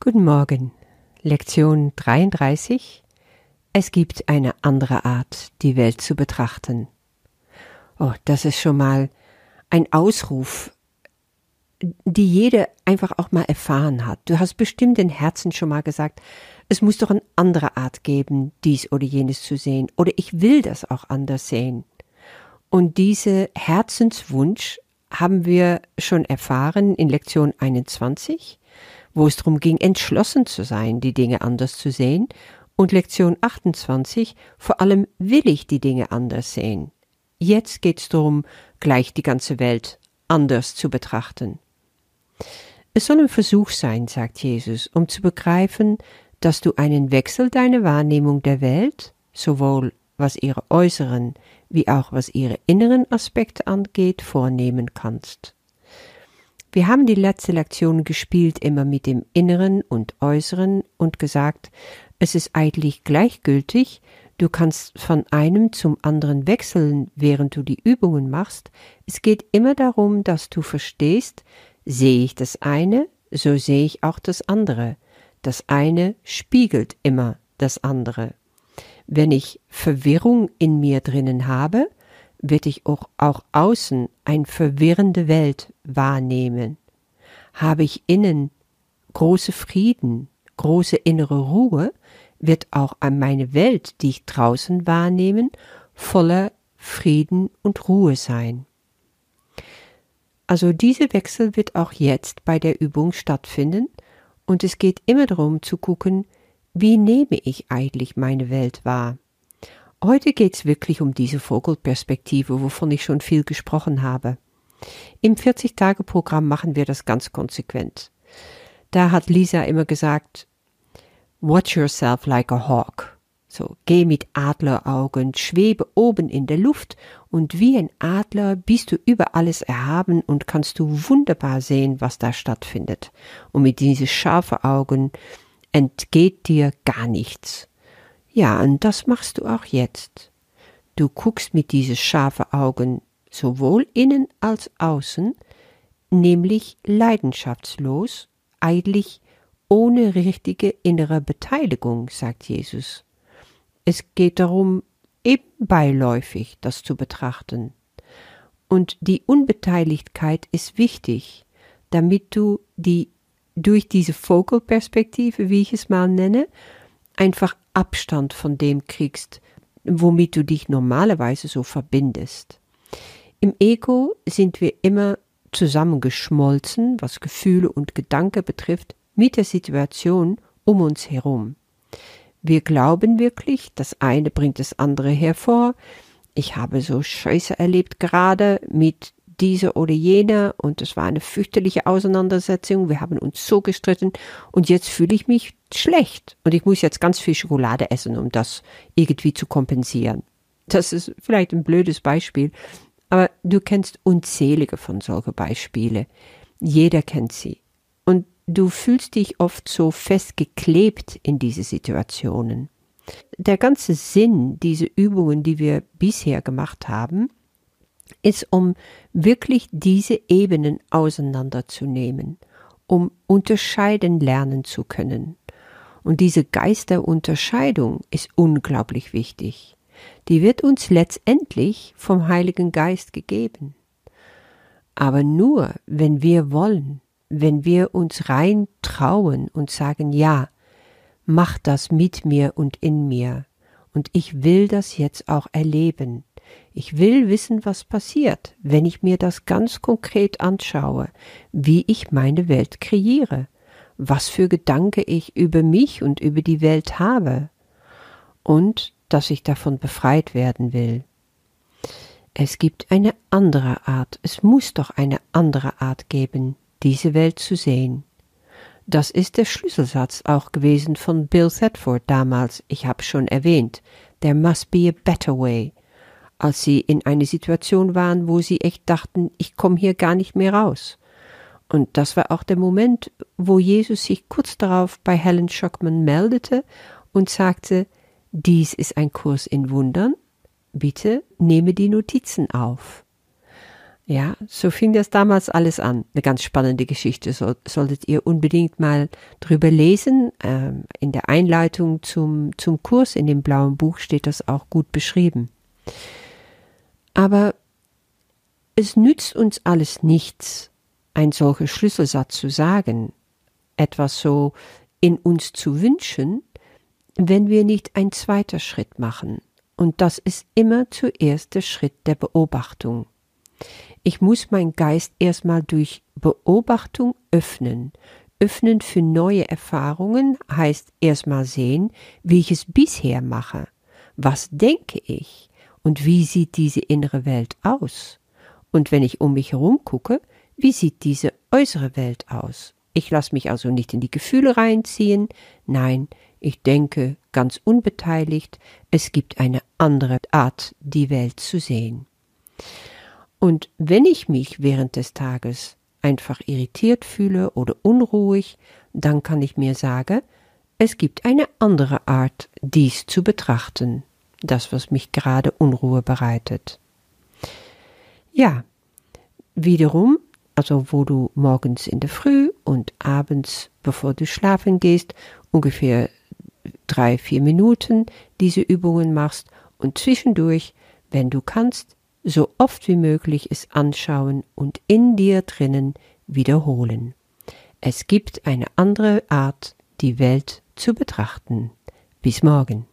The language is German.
Guten Morgen. Lektion 33. Es gibt eine andere Art, die Welt zu betrachten. Oh, das ist schon mal ein Ausruf, die jeder einfach auch mal erfahren hat. Du hast bestimmt in Herzen schon mal gesagt, es muss doch eine andere Art geben, dies oder jenes zu sehen, oder ich will das auch anders sehen. Und diese Herzenswunsch haben wir schon erfahren in Lektion 21 wo es darum ging, entschlossen zu sein, die Dinge anders zu sehen, und Lektion 28, vor allem will ich die Dinge anders sehen. Jetzt geht es darum, gleich die ganze Welt anders zu betrachten. Es soll ein Versuch sein, sagt Jesus, um zu begreifen, dass du einen Wechsel deiner Wahrnehmung der Welt, sowohl was ihre äußeren wie auch was ihre inneren Aspekte angeht, vornehmen kannst. Wir haben die letzte Lektion gespielt immer mit dem Inneren und Äußeren und gesagt, es ist eigentlich gleichgültig, du kannst von einem zum anderen wechseln, während du die Übungen machst. Es geht immer darum, dass du verstehst, sehe ich das eine, so sehe ich auch das andere. Das eine spiegelt immer das andere. Wenn ich Verwirrung in mir drinnen habe, wird ich auch, auch außen ein verwirrende Welt wahrnehmen. Habe ich innen große Frieden, große innere Ruhe, wird auch an meine Welt, die ich draußen wahrnehmen, voller Frieden und Ruhe sein. Also dieser Wechsel wird auch jetzt bei der Übung stattfinden und es geht immer darum zu gucken, wie nehme ich eigentlich meine Welt wahr? Heute geht's wirklich um diese Vogelperspektive, wovon ich schon viel gesprochen habe. Im 40-Tage-Programm machen wir das ganz konsequent. Da hat Lisa immer gesagt, Watch yourself like a hawk. So, geh mit Adleraugen, schwebe oben in der Luft und wie ein Adler bist du über alles erhaben und kannst du wunderbar sehen, was da stattfindet. Und mit diesen scharfen Augen entgeht dir gar nichts. Ja, und das machst du auch jetzt. Du guckst mit diese scharfe Augen sowohl innen als außen, nämlich leidenschaftslos, eidlich, ohne richtige innere Beteiligung, sagt Jesus. Es geht darum, eben beiläufig das zu betrachten. Und die Unbeteiligtheit ist wichtig, damit du die durch diese Vogelperspektive, wie ich es mal nenne, einfach Abstand von dem kriegst, womit du dich normalerweise so verbindest. Im Ego sind wir immer zusammengeschmolzen, was Gefühle und Gedanken betrifft, mit der Situation um uns herum. Wir glauben wirklich, das eine bringt das andere hervor. Ich habe so Scheiße erlebt gerade mit dieser oder jener und es war eine fürchterliche Auseinandersetzung. Wir haben uns so gestritten und jetzt fühle ich mich schlecht und ich muss jetzt ganz viel Schokolade essen, um das irgendwie zu kompensieren. Das ist vielleicht ein blödes Beispiel, aber du kennst unzählige von solchen Beispiele. Jeder kennt sie. Und du fühlst dich oft so festgeklebt in diese Situationen. Der ganze Sinn dieser Übungen, die wir bisher gemacht haben, ist, um wirklich diese Ebenen auseinanderzunehmen, um unterscheiden lernen zu können. Und diese Geisterunterscheidung ist unglaublich wichtig. Die wird uns letztendlich vom Heiligen Geist gegeben. Aber nur, wenn wir wollen, wenn wir uns rein trauen und sagen, ja, mach das mit mir und in mir, und ich will das jetzt auch erleben, ich will wissen, was passiert, wenn ich mir das ganz konkret anschaue, wie ich meine Welt kreiere, was für Gedanke ich über mich und über die Welt habe. Und dass ich davon befreit werden will. Es gibt eine andere Art, es muss doch eine andere Art geben, diese Welt zu sehen. Das ist der Schlüsselsatz auch gewesen von Bill Thetford damals, ich habe schon erwähnt, there must be a better way, als sie in eine Situation waren, wo sie echt dachten, ich komme hier gar nicht mehr raus. Und das war auch der Moment, wo Jesus sich kurz darauf bei Helen Schockman meldete und sagte, dies ist ein Kurs in Wundern, bitte nehme die Notizen auf. Ja, so fing das damals alles an. Eine ganz spannende Geschichte. So, solltet ihr unbedingt mal drüber lesen. Ähm, in der Einleitung zum, zum Kurs in dem blauen Buch steht das auch gut beschrieben. Aber es nützt uns alles nichts, ein solcher Schlüsselsatz zu sagen, etwas so in uns zu wünschen, wenn wir nicht ein zweiter Schritt machen. Und das ist immer zuerst der Schritt der Beobachtung. Ich muss mein Geist erstmal durch Beobachtung öffnen. Öffnen für neue Erfahrungen heißt erstmal sehen, wie ich es bisher mache. Was denke ich? Und wie sieht diese innere Welt aus? Und wenn ich um mich herum gucke, wie sieht diese äußere Welt aus? Ich lasse mich also nicht in die Gefühle reinziehen, nein, ich denke ganz unbeteiligt, es gibt eine andere Art, die Welt zu sehen. Und wenn ich mich während des Tages einfach irritiert fühle oder unruhig, dann kann ich mir sagen, es gibt eine andere Art, dies zu betrachten, das, was mich gerade Unruhe bereitet. Ja, wiederum, also wo du morgens in der Früh und abends, bevor du schlafen gehst, ungefähr drei, vier Minuten diese Übungen machst und zwischendurch, wenn du kannst, so oft wie möglich es anschauen und in dir drinnen wiederholen. Es gibt eine andere Art, die Welt zu betrachten. Bis morgen.